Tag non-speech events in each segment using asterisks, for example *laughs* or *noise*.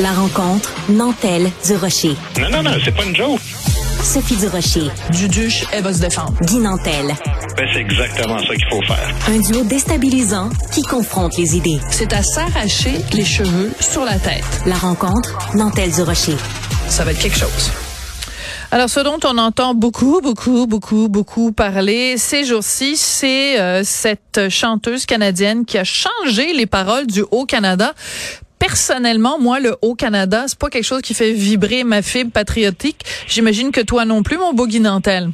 La rencontre Nantel du Rocher. Non, non, non, c'est pas une joke. Sophie du Rocher. Duduche, elle va se défendre. Guy Nantel. Ben, c'est exactement ça qu'il faut faire. Un duo déstabilisant qui confronte les idées. C'est à s'arracher les cheveux sur la tête. La rencontre Nantel du Rocher. Ça va être quelque chose. Alors, ce dont on entend beaucoup, beaucoup, beaucoup, beaucoup parler ces jours-ci, c'est euh, cette chanteuse canadienne qui a changé les paroles du Haut-Canada personnellement, moi, le Haut-Canada, c'est pas quelque chose qui fait vibrer ma fibre patriotique. J'imagine que toi non plus, mon beau Guinantel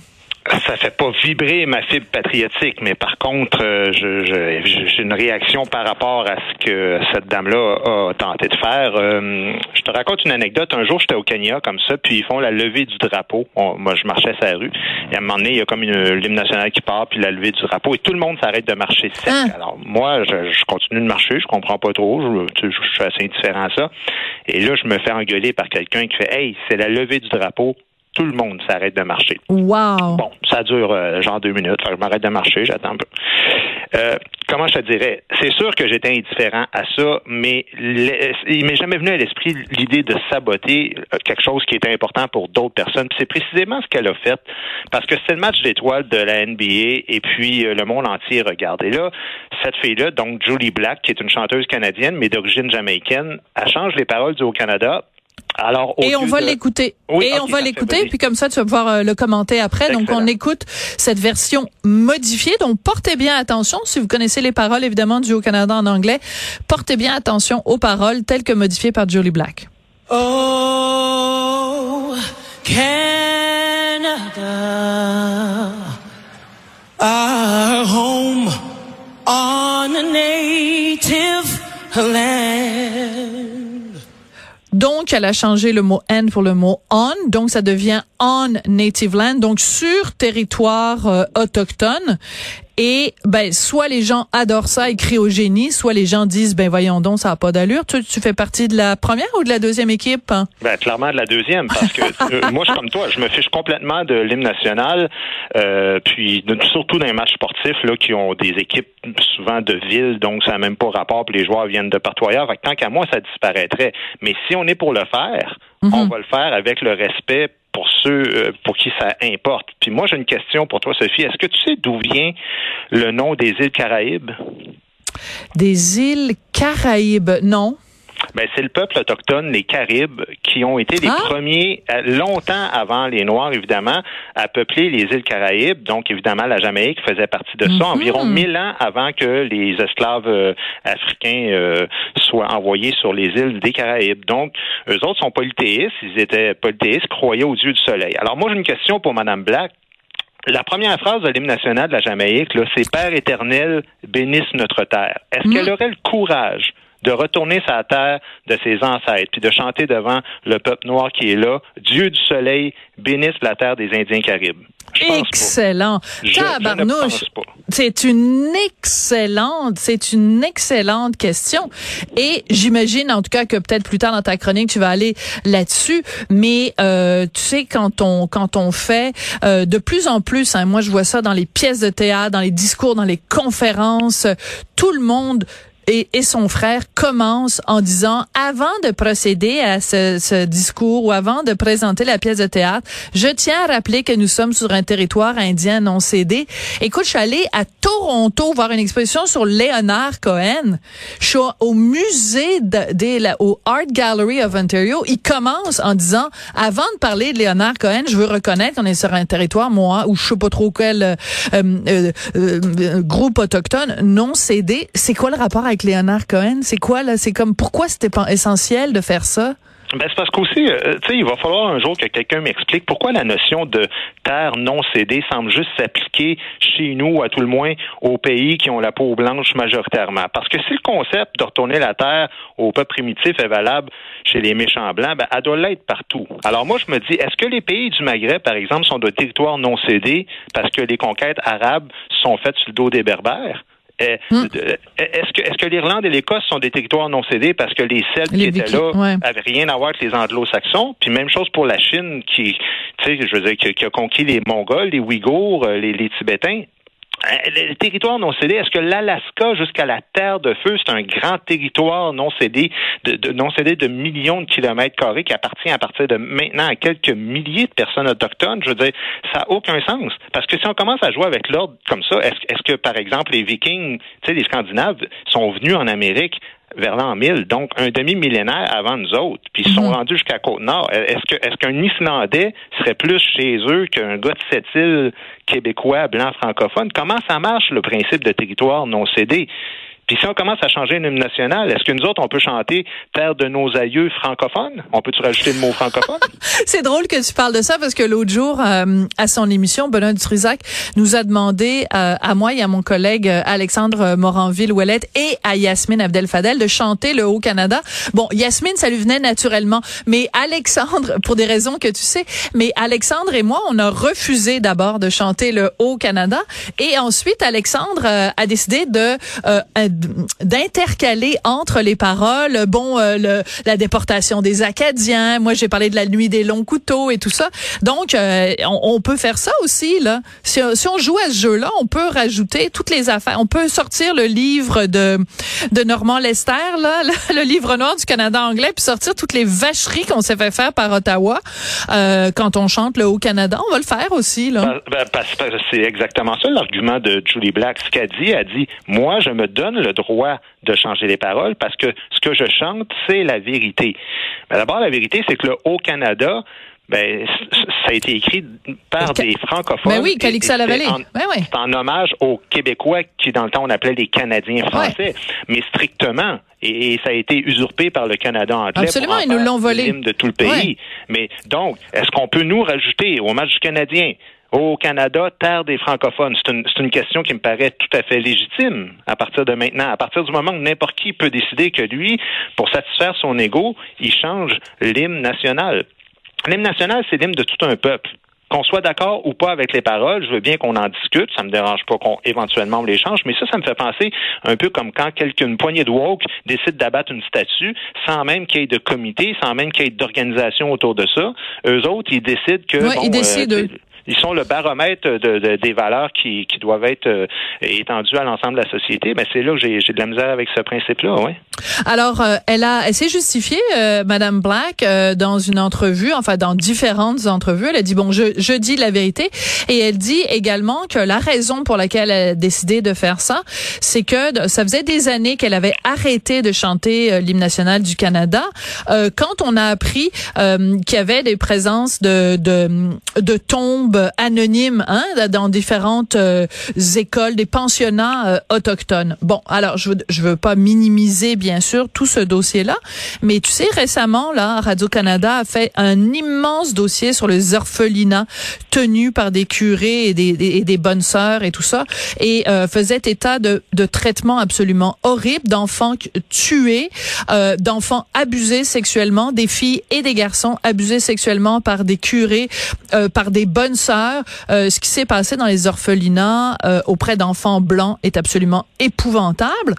ça fait pas vibrer ma fibre patriotique, mais par contre, euh, je, j'ai une réaction par rapport à ce que cette dame-là a tenté de faire. Euh, je te raconte une anecdote. Un jour, j'étais au Kenya comme ça, puis ils font la levée du drapeau. moi, je marchais sur la rue. Et à un moment donné, il y a comme une hymne nationale qui part, puis la levée du drapeau, et tout le monde s'arrête de marcher sec. Ah. Alors moi, je, continue de marcher, je comprends pas trop, je, je suis assez indifférent à ça. Et là, je me fais engueuler par quelqu'un qui fait Hey, c'est la levée du drapeau tout le monde s'arrête de marcher. Wow. Bon, ça dure euh, genre deux minutes. je m'arrête de marcher, j'attends un peu. Euh, comment je te dirais? C'est sûr que j'étais indifférent à ça, mais il m'est jamais venu à l'esprit l'idée de saboter euh, quelque chose qui était important pour d'autres personnes. C'est précisément ce qu'elle a fait, parce que c'est le match d'étoiles de la NBA, et puis le monde entier regarde. Et là, cette fille-là, donc Julie Black, qui est une chanteuse canadienne, mais d'origine jamaïcaine, elle change les paroles du Haut-Canada alors, et on va l'écouter. et on va l'écouter, puis comme ça, tu vas pouvoir euh, le commenter après. Donc, on écoute cette version modifiée. Donc, portez bien attention. Si vous connaissez les paroles, évidemment, du Haut-Canada en anglais, portez bien attention aux paroles telles que modifiées par Julie Black. Oh, Canada, our home on a native land. Donc, elle a changé le mot N pour le mot on. Donc, ça devient on native land, donc sur territoire euh, autochtone. Et ben soit les gens adorent ça et crient au génie, soit les gens disent ben voyons donc ça a pas d'allure. Tu, tu fais partie de la première ou de la deuxième équipe Ben clairement de la deuxième parce que *laughs* euh, moi je suis comme toi, je me fiche complètement de l'hymne national, euh, puis surtout dans les matchs sportifs là qui ont des équipes souvent de ville, donc ça n'a même pas rapport, puis les joueurs viennent de partout ailleurs. tant qu'à moi ça disparaîtrait. Mais si on est pour le faire, on mhm. va le faire avec le respect pour ceux euh, pour qui ça importe. Puis moi, j'ai une question pour toi, Sophie. Est-ce que tu sais d'où vient le nom des îles Caraïbes? Des îles Caraïbes, non. Ben, c'est le peuple autochtone, les Caribes, qui ont été les ah! premiers, euh, longtemps avant les Noirs, évidemment, à peupler les îles Caraïbes. Donc, évidemment, la Jamaïque faisait partie de ça, mhm. environ mille ans avant que les esclaves euh, africains euh, soient envoyés sur les îles des Caraïbes. Donc, eux autres sont polythéistes, ils étaient polythéistes, croyaient au Dieu du soleil. Alors, moi, j'ai une question pour Madame Black. La première phrase de l'hymne national de la Jamaïque, c'est Père éternel, bénisse notre terre. Est-ce qu'elle mhm. aurait le courage de retourner sa terre de ses ancêtres, puis de chanter devant le peuple noir qui est là, Dieu du soleil, bénisse la terre des Indiens caribes. Excellent. Tabarnouche. C'est une excellente, c'est une excellente question. Et j'imagine, en tout cas, que peut-être plus tard dans ta chronique, tu vas aller là-dessus. Mais euh, tu sais, quand on quand on fait euh, de plus en plus, hein, moi je vois ça dans les pièces de théâtre, dans les discours, dans les conférences, tout le monde et, et, son frère commence en disant avant de procéder à ce, ce, discours ou avant de présenter la pièce de théâtre, je tiens à rappeler que nous sommes sur un territoire indien non cédé. Écoute, je suis allée à Toronto voir une exposition sur Léonard Cohen. Je suis au musée de, au Art Gallery of Ontario. Il commence en disant avant de parler de Léonard Cohen, je veux reconnaître qu'on est sur un territoire moi où je sais pas trop quel euh, euh, euh, groupe autochtone non cédé. C'est quoi le rapport avec avec Léonard Cohen? C'est quoi, là? C'est comme, pourquoi c'était essentiel de faire ça? Ben, c'est parce qu'aussi, euh, tu sais, il va falloir un jour que quelqu'un m'explique pourquoi la notion de terre non cédée semble juste s'appliquer chez nous, à tout le moins, aux pays qui ont la peau blanche majoritairement. Parce que si le concept de retourner la terre au peuple primitif est valable chez les méchants blancs, ben, elle doit l'être partout. Alors moi, je me dis, est-ce que les pays du Maghreb, par exemple, sont de territoires non cédés parce que les conquêtes arabes sont faites sur le dos des berbères? Euh, hmm. Est-ce que, est-ce que l'Irlande et l'Écosse sont des territoires non cédés parce que les Celtes qui étaient là n'avaient rien à voir avec les Anglo-Saxons? Puis même chose pour la Chine qui, tu sais, je veux dire, qui, a conquis les Mongols, les Ouïghours, euh, les, les Tibétains. Euh, les territoires non cédés, est-ce que l'Alaska jusqu'à la Terre de Feu, c'est un grand territoire non cédé de, non-cédé de millions de kilomètres carrés qui appartient à partir de maintenant à quelques milliers de personnes autochtones? Je veux dire, ça n'a aucun sens. Parce que si on commence à jouer avec l'ordre comme ça, est-ce que, par exemple, les Vikings, tu sais, les Scandinaves, sont venus en Amérique vers l'an 1000, donc un demi-millénaire avant nous autres, puis ils sont mhm. rendus jusqu'à Côte-Nord. Est-ce que est-ce qu'un Islandais serait plus chez eux qu'un gars de cette île québécois blanc francophone? Comment ça marche le principe de territoire non cédé? Puis si on commence à changer une hymne nationale, est-ce que nous autres, on peut chanter Terre de nos aïeux francophones? On peut-tu rajouter le mot francophone? *laughs* C'est drôle que tu parles de ça parce que l'autre jour, euh, à son émission, Benoît Dutrisac nous a demandé euh, à moi et à mon collègue euh, Alexandre Moranville-Ouellette et à Yasmine Abdel-Fadel de chanter le Haut-Canada. Bon, Yasmine, ça lui venait naturellement. Mais Alexandre, *laughs* pour des raisons que tu sais, mais Alexandre et moi, on a refusé d'abord de chanter le Haut-Canada. Et ensuite, Alexandre a décidé de d'intercaler entre les paroles, bon, euh, la déportation des Acadiens. Moi, j'ai parlé de la nuit des longs couteaux et tout ça. Donc, euh, on, peut faire ça aussi là. Si, on joue à ce jeu-là, on peut rajouter toutes les affaires. On peut sortir le livre de de Normand Lester là, *laughs* le, livre noir du Canada anglais, puis sortir toutes les vacheries qu'on s'est fait faire par Ottawa euh, quand on chante le Haut Canada. On va le faire aussi là. Ben, ben, c'est exactement ça l'argument de Julie Black. Ce qu'elle dit, elle dit, moi, je me donne le droit de changer les paroles parce que ce que je chante, c'est la vérité. Mais d'abord, la vérité, c'est que le Haut-Canada, ben, ça a été écrit par des francophones. Ben oui, Calixa Lavallée. C'est en hommage aux Québécois qui, dans le temps, on appelait les Canadiens français. Mais strictement, et, ça a été usurpé par le Canada anglais. Absolument, ils nous l'ont volé. de tout le pays. Mais donc, est-ce qu'on peut nous rajouter au match du Canadien? Au Canada, terre des francophones? C'est une, une, question qui me paraît tout à fait légitime à partir de maintenant. À partir du moment où n'importe qui peut décider que lui, pour satisfaire son ego, il change l'hymne national. L'hymne national, c'est l'hymne de tout un peuple qu'on soit d'accord ou pas avec les paroles, je veux bien qu'on en discute, ça me dérange pas qu'on éventuellement on les change, mais ça, ça me fait penser un peu comme quand quelqu'une poignée de woke décide d'abattre une statue sans même qu'il y ait de comité, sans même qu'il y ait d'organisation autour de ça. Eux autres, ils décident que ils décident euh, ils sont le baromètre de, des valeurs qui, qui doivent être euh, étendues à l'ensemble de la société. Ben c'est là que j'ai de la misère avec ce principe-là, oui. Alors, euh, elle a, elle s'est justifiée, euh, Madame Black, euh, dans une entrevue, enfin dans différentes entrevues. Elle a dit bon, je, je dis la vérité, et elle dit également que la raison pour laquelle elle a décidé de faire ça, c'est que ça faisait des années qu'elle avait arrêté de chanter l'hymne national du Canada. quand on a appris qu'il y avait des présences de de, de tombes anonymes hein, dans différentes écoles, des pensionnats autochtones. Bon, alors je veux, je veux pas minimiser bien sûr tout ce dossier-là. Mais tu sais, récemment, là, Radio-Canada a fait un immense dossier sur les orphelinats tenus par des curés et des, des, bonnes sœurs et tout ça, et euh, faisait état de, de traitements absolument horribles d'enfants tués, euh, d'enfants abusés sexuellement, des filles et des garçons abusés sexuellement par des curés, euh, par des bonnes sœurs. ce qui s'est passé dans les orphelinats auprès d'enfants blancs est absolument épouvantable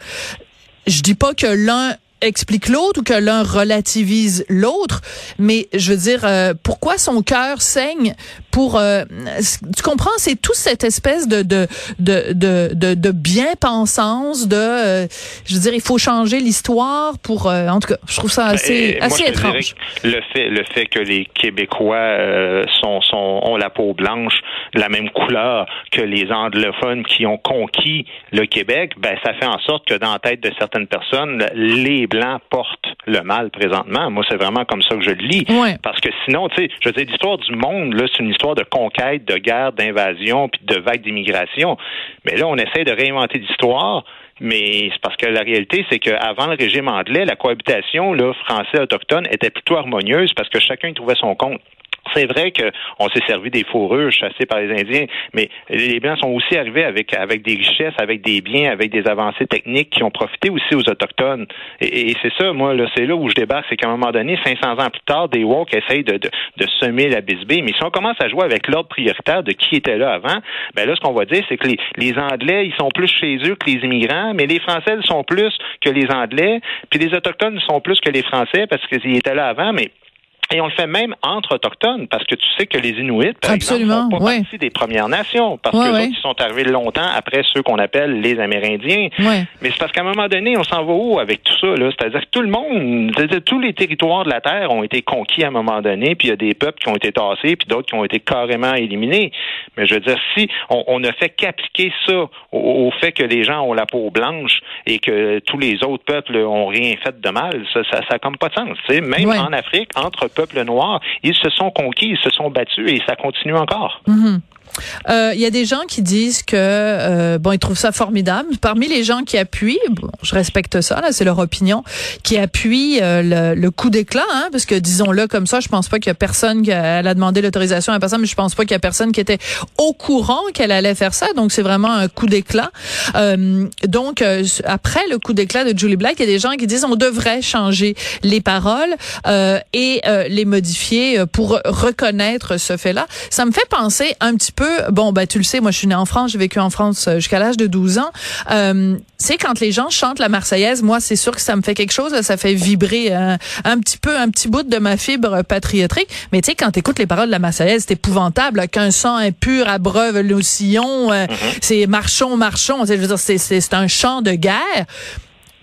je dis pas que l'un explique l'autre ou que l'un relativise l'autre, mais je veux dire, euh, pourquoi son cœur saigne pour, euh, tu comprends, c'est toute cette espèce de de de de, de, bien-pensance, de, euh, je veux dire, il faut changer l'histoire pour, en tout cas, je trouve ça assez assez étrange. Le fait le fait que les Québécois sont sont ont la peau blanche, de la même couleur que les anglophones qui ont conquis le Québec, ben ça fait en sorte que dans la tête de certaines personnes, les Blancs portent le mal présentement. Moi, c'est vraiment comme ça que je le lis. Parce que sinon, tu sais, je veux dire, l'histoire du monde, là, c'est une histoire de conquête, de guerre, d'invasion, puis de vagues d'immigration. Mais là, on essaie de réinventer l'histoire. Mais c'est parce que la réalité, c'est qu'avant le régime anglais, la cohabitation là, français-autochtone était plutôt harmonieuse parce que chacun trouvait son compte. C'est vrai qu'on s'est servi des fourrures chassées par les Indiens, mais les Blancs sont aussi arrivés avec, avec des richesses, avec des biens, avec des avancées techniques qui ont profité aussi aux Autochtones. Et, c'est ça, moi, c'est là où je débarque, c'est qu'à un moment donné, 500 ans plus tard, des Woke essayent de, de, semer la bisbée. Mais si on commence à jouer avec l'ordre prioritaire de qui était là avant, ben là, ce qu'on va dire, c'est que les, les Anglais, ils sont plus chez eux que les immigrants, mais les Français sont plus que les Anglais, puis les Autochtones sont plus que les Français parce qu'ils étaient là avant, mais Et on le fait même entre autochtones, parce que tu sais que les Inuits, par Absolument, exemple, font pas partie des Premières Nations, parce que ils sont arrivés longtemps après ceux qu'on appelle les Amérindiens. Mais c'est parce qu'à un moment donné, on s'en va où avec tout ça? C'est-à-dire que tout le monde, tous les territoires de la Terre ont été conquis à un moment donné, puis il y a des peuples qui ont été tassés, puis d'autres qui ont été carrément éliminés. Mais je veux dire, si on, ne fait qu'appliquer ça au, fait que les gens ont la peau blanche et que tous les autres peuples ont rien fait de mal, ça n'a ça, comme pas de sens. Même en Afrique, entre peuple noir, ils se sont conquis, ils se sont battus et ça continue encore. Mhm. Euh, il y a des gens qui disent que euh, bon, ils trouvent ça formidable. Parmi les gens qui appuient, bon, je respecte ça, là, c'est leur opinion, qui appuient euh, le, coup d'éclat, hein, parce que disons-le comme ça, je pense pas qu'il y a personne qui a, elle a demandé l'autorisation à personne, mais je pense pas qu'il y a personne qui était au courant qu'elle allait faire ça. Donc c'est vraiment un coup d'éclat. donc après le coup d'éclat de Julie Black, il y a des gens qui disent on devrait changer les paroles et les modifier pour reconnaître ce fait-là. Ça me fait penser un petit peu, bon, ben tu le sais, moi je suis née en France, j'ai vécu en France euh, jusqu'à l'âge de 12 ans. Euh, c'est quand les gens chantent la Marseillaise, moi c'est sûr que ça me fait quelque chose, ça fait vibrer un, petit peu, un petit bout de ma fibre patriotique. Mais tu sais, quand t'écoutes les paroles de la Marseillaise, c'est épouvantable, qu'un sang impur abreuve le sillon, euh, mm-hmm. c'est marchons, marchons. C'est un chant de guerre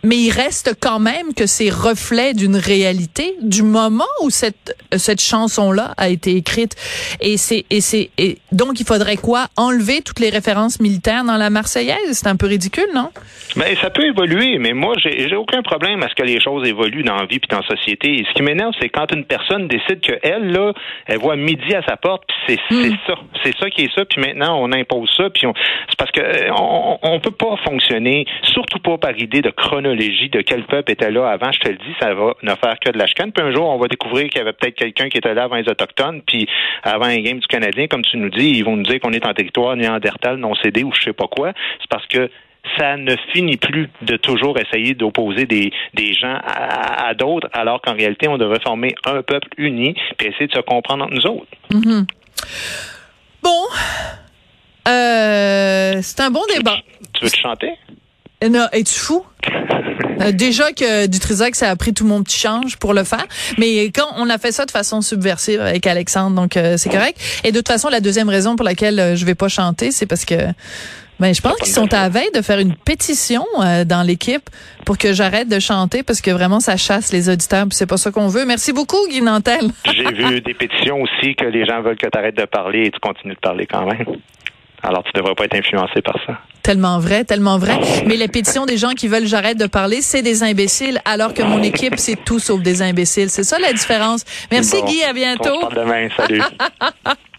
mais il reste quand même que c'est reflet d'une réalité du moment où cette cette chanson là a été écrite. Et c'est et c'est et donc il faudrait quoi? Enlever toutes les références militaires dans la Marseillaise? C'est un peu ridicule non? Mais ben, ça peut évoluer mais moi j'ai j'ai aucun problème à ce que les choses évoluent dans la vie puis dans la société. Et ce qui m'énerve c'est quand une personne décide que elle là elle voit midi à sa porte puis c'est c'est hmm. ça. C'est ça qui est ça puis maintenant on impose ça puis c'est parce que euh, on, on peut pas fonctionner surtout pas par idée de chronologie de quel peuple était là avant, je te le dis, ça va ne faire que de la chicane. Puis un jour, on va découvrir qu'il y avait peut-être quelqu'un qui était là avant les Autochtones, puis avant un game du Canadien, comme tu nous dis, ils vont nous dire qu'on est en territoire néandertal, non cédé ou je sais pas quoi. C'est parce que ça ne finit plus de toujours essayer d'opposer des, des gens à, d'autres, alors qu'en réalité, on devrait former un peuple uni et essayer de se comprendre entre nous autres. Mm-hmm. Bon. Euh, c'est un bon débat. Tu veux te chanter? Non, es-tu fou? Euh, déjà que Dutrisac, ça a pris tout mon petit change pour le faire. Mais quand on a fait ça de façon subversive avec Alexandre, donc euh, c'est correct. Et de toute façon, la deuxième raison pour laquelle euh, je vais pas chanter, c'est parce que ben, je pense qu'ils sont à veille de faire une pétition dans l'équipe pour que j'arrête de chanter parce que vraiment ça chasse les auditeurs c'est pas ça qu'on veut. Merci beaucoup Guy Nantel. J'ai vu des pétitions aussi que les gens veulent que tu arrêtes de parler et tu continues de parler quand même. Alors, tu devrais pas être influencé par ça. Tellement vrai, tellement vrai. Mais les pétitions des gens qui veulent j'arrête de parler, c'est des imbéciles, alors que mon équipe, c'est tout sauf des imbéciles. C'est ça la différence. Merci Guy, à bientôt. On se demain. Salut. *laughs*